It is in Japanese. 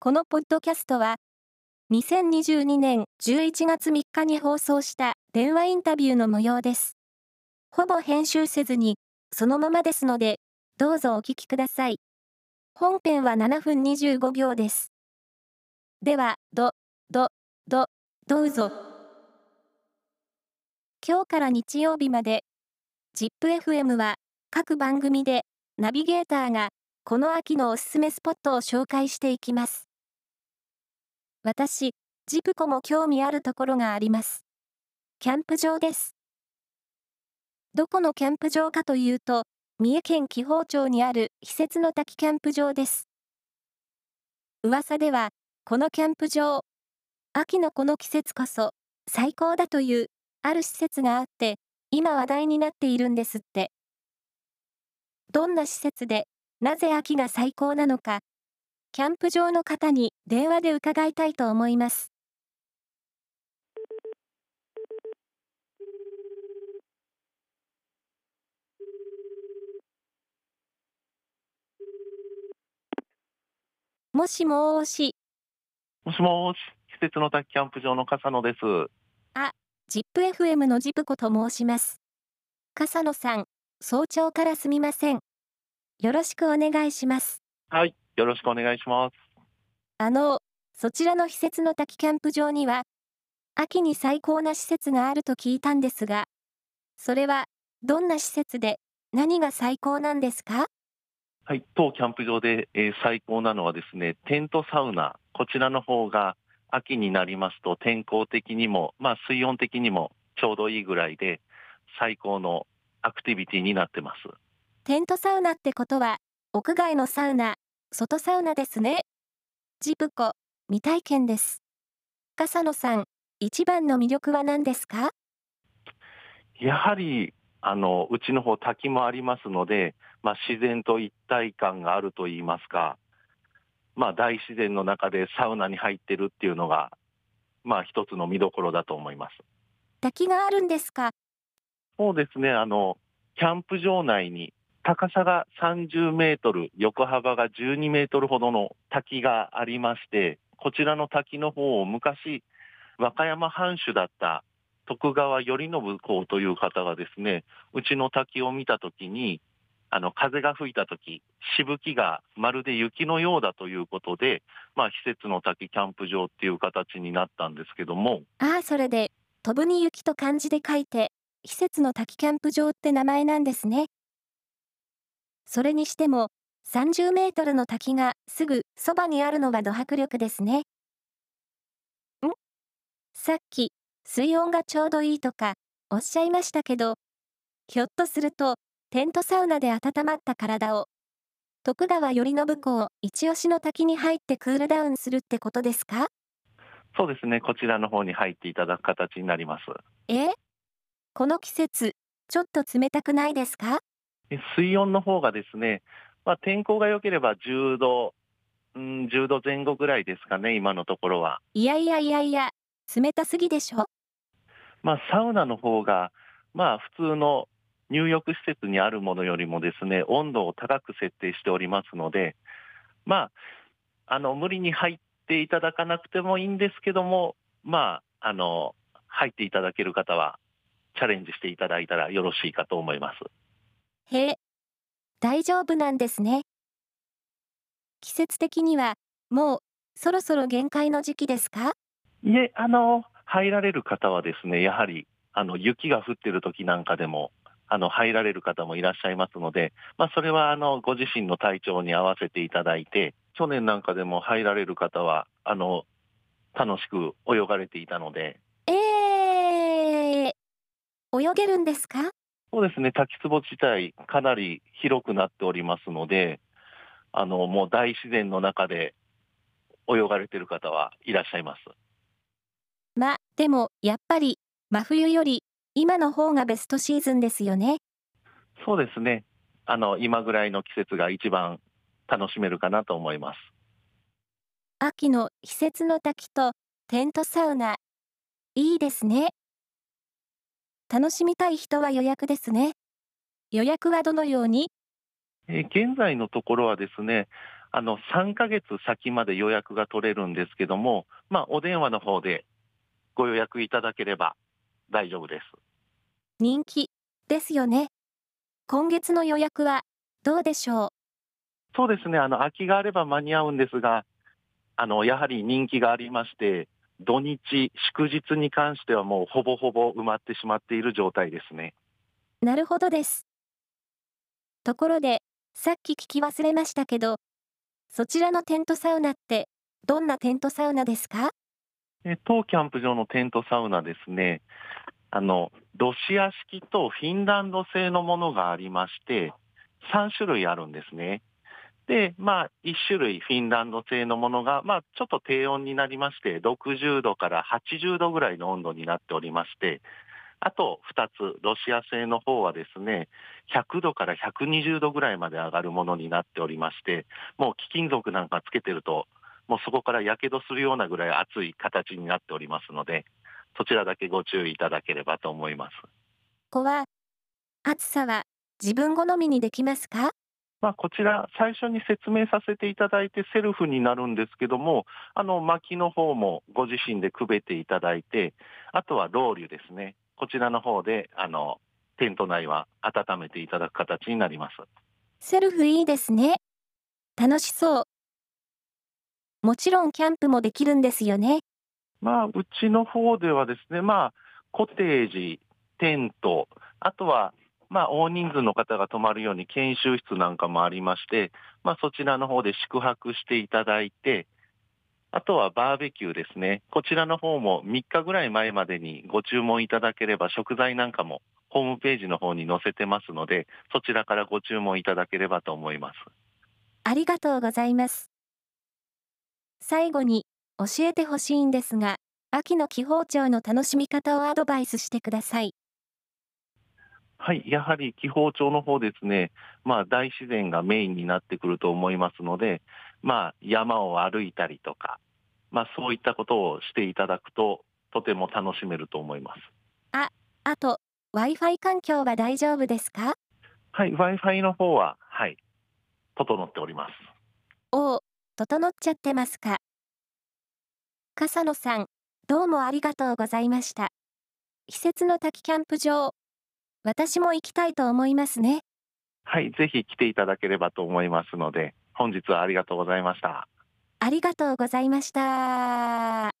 このポッドキャストは、2022年11月3日に放送した電話インタビューの模様です。ほぼ編集せずに、そのままですので、どうぞお聞きください。本編は7分25秒です。では、ど、ど、ど、どうぞ。今日から日曜日まで、ZIPFM は各番組でナビゲーターがこの秋のおすすめスポットを紹介していきます。私、ジプコも興味あるところがあります。キャンプ場です。どこのキャンプ場かというと、三重県紀宝町にある非設の滝キャンプ場です。噂では、このキャンプ場、秋のこの季節こそ最高だというある施設があって、今話題になっているんですって。どんな施設で、なぜ秋が最高なのか、キャンプ場の方に電話で伺いたいと思います。もしもーし。もしもーし、施設の滝キャンプ場の笠野です。あ、ZIPFM のジプコと申します。笠野さん、早朝からすみません。よろしくお願いします。はい、よろしくお願いします。あの、そちらの施設の滝キャンプ場には、秋に最高な施設があると聞いたんですが、それは、どんな施設で、何が最高なんですか？はい、当キャンプ場で、えー、最高なのはですね、テントサウナ、こちらの方が秋になりますと天候的にも、まあ水温的にもちょうどいいぐらいで、最高のアクティビティになってます。テントサウナってことは、屋外のサウナ、外サウナですね。ジプコ、未体験です。笠野さん、一番の魅力は何ですか？やはり、あの、うちの方滝もありますので、まあ自然と一体感があると言いますか、まあ大自然の中でサウナに入ってるっていうのが、まあ一つの見どころだと思います。滝があるんですか？そうですね、あの、キャンプ場内に高さが30メートル、横幅が12メートルほどの滝がありまして、こちらの滝の方を昔、和歌山藩主だった徳川頼信公という方がですね、うちの滝を見たときに、あの、風が吹いたとき、しぶきがまるで雪のようだということで、まあ、施設の滝キャンプ場っていう形になったんですけども。ああ、それで、飛ぶに雪と漢字で書いて、施設の滝キャンプ場って名前なんですね。それにしても、30メートルの滝がすぐそばにあるのはド迫力ですね。ん？さっき、水温がちょうどいいとか、おっしゃいましたけど、ひょっとすると、テントサウナで温まった体を、徳川頼信公一押しの滝に入ってクールダウンするってことですか？そうですね、こちらの方に入っていただく形になります。え？この季節、ちょっと冷たくないですか？水温の方がですね、まあ、天候が良ければ10度、うん、10度前後ぐらいですかね、今のところは。いやいやいやいや、冷たすぎでしょ？まあ、サウナの方が、まあ、普通の入浴施設にあるものよりもですね、温度を高く設定しておりますので、まあ、あの、無理に入っていただかなくてもいいんですけども、まあ、あの、入っていただける方は、チャレンジしていただいたらよろしいかと思います。へえ、大丈夫なんですね。季節的には、もう、そろそろ限界の時期ですか？いえ、あの、入られる方はですね、やはり、あの、雪が降ってる時なんかでも、あの、入られる方もいらっしゃいますので、まあ、それは、あの、ご自身の体調に合わせていただいて、去年なんかでも入られる方は、あの、楽しく泳がれていたので。ええー、泳げるんですか？そうですね、滝壺自体かなり広くなっておりますので、あの、もう大自然の中で泳がれてる方はいらっしゃいます。ま、でも、やっぱり、真冬より、今の方がベストシーズンですよね。そうですね。あの、今ぐらいの季節が一番楽しめるかなと思います。秋の季節の滝とテントサウナ。いいですね。楽しみたい人は予約ですね。予約はどのように？え現在のところはですね、あの、3ヶ月先まで予約が取れるんですけども、まあ、お電話の方でご予約いただければ大丈夫です。人気ですよね。今月の予約はどうでしょう？そうですね、あの、空きがあれば間に合うんですが、あの、やはり人気がありまして、土日、祝日に関してはもうほぼほぼ埋まってしまっている状態ですね。なるほどです。ところで、さっき聞き忘れましたけど、そちらのテントサウナって、どんなテントサウナですか？え当キャンプ場のテントサウナですね、あの、ロシア式とフィンランド製のものがありまして、3種類あるんですね。で、まあ、1種類フィンランド製のものが、まあ、ちょっと低温になりまして、60度から80度ぐらいの温度になっておりまして、あと2つ、ロシア製の方はですね、100度から120度ぐらいまで上がるものになっておりまして、もう貴金属なんかつけてると、もうそこから火傷するようなぐらい熱い形になっておりますので、そちらだけご注意いただければと思います。ここは、暑さは自分好みにできますか？まあ、こちら、最初に説明させていただいてセルフになるんですけども、あの、薪の方もご自身でくべていただいて、あとはロウリュですね。こちらの方で、あの、テント内は温めていただく形になります。セルフいいですね。楽しそう。もちろんキャンプもできるんですよね。まあ、うちの方ではですね、まあ、コテージ、テント、あとは、まあ、大人数の方が泊まるように研修室なんかもありまして、まあ、そちらの方で宿泊していただいて、あとはバーベキューですね。こちらの方も3日ぐらい前までにご注文いただければ食材なんかもホームページの方に載せてますので、そちらからご注文いただければと思います。ありがとうございます。最後に教えてほしいんですが、秋の気泡町の楽しみ方をアドバイスしてください。はい、やはり紀宝町の方ですね、まあ大自然がメインになってくると思いますので、まあ山を歩いたりとか、まあそういったことをしていただくと、とても楽しめると思います。あと、Wi-Fi 環境は大丈夫ですか？はい、Wi-Fi の方は、はい、整っております。おお、整っちゃってますか。笠野さん、どうもありがとうございました。季節の滝キャンプ場、私も行きたいと思いますね。はい、ぜひ来ていただければと思いますので、本日はありがとうございました。ありがとうございました。